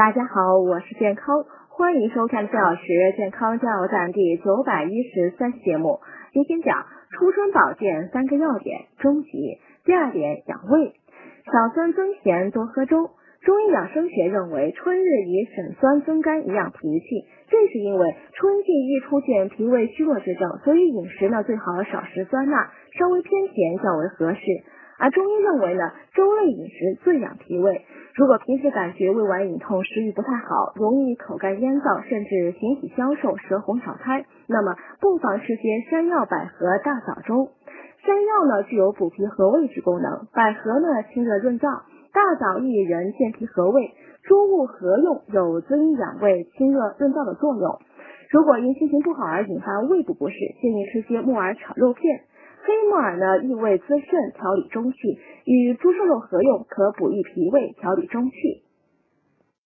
大家好，我是健康，欢迎收看四小时健康加油站第九百一十三期节目。今天讲初春保健三个要点，终极。第二点，养胃，少酸增咸，多喝粥。中医养生学认为，春日宜省酸增甘，以养脾气。正是因为春季易出现脾胃虚弱之症，所以饮食呢最好少食酸辣，稍微偏甜较为合适。而中医认为呢，粥类饮食最养脾胃。如果平时感觉胃脘隐痛、食欲不太好，容易口干咽燥，甚至形体消瘦、舌红少苔，那么不妨吃些山药百合大枣粥。山药呢具有补脾和胃之功能，百合呢清热润燥，大枣益人健脾和胃，诸物合用，有滋阴养胃、清热润燥的作用。如果因心情不好而引发胃部不适，建议吃些木耳炒肉片。黑木耳呢，益胃滋肾，调理中气，与猪瘦肉合用，可补益脾胃，调理中气。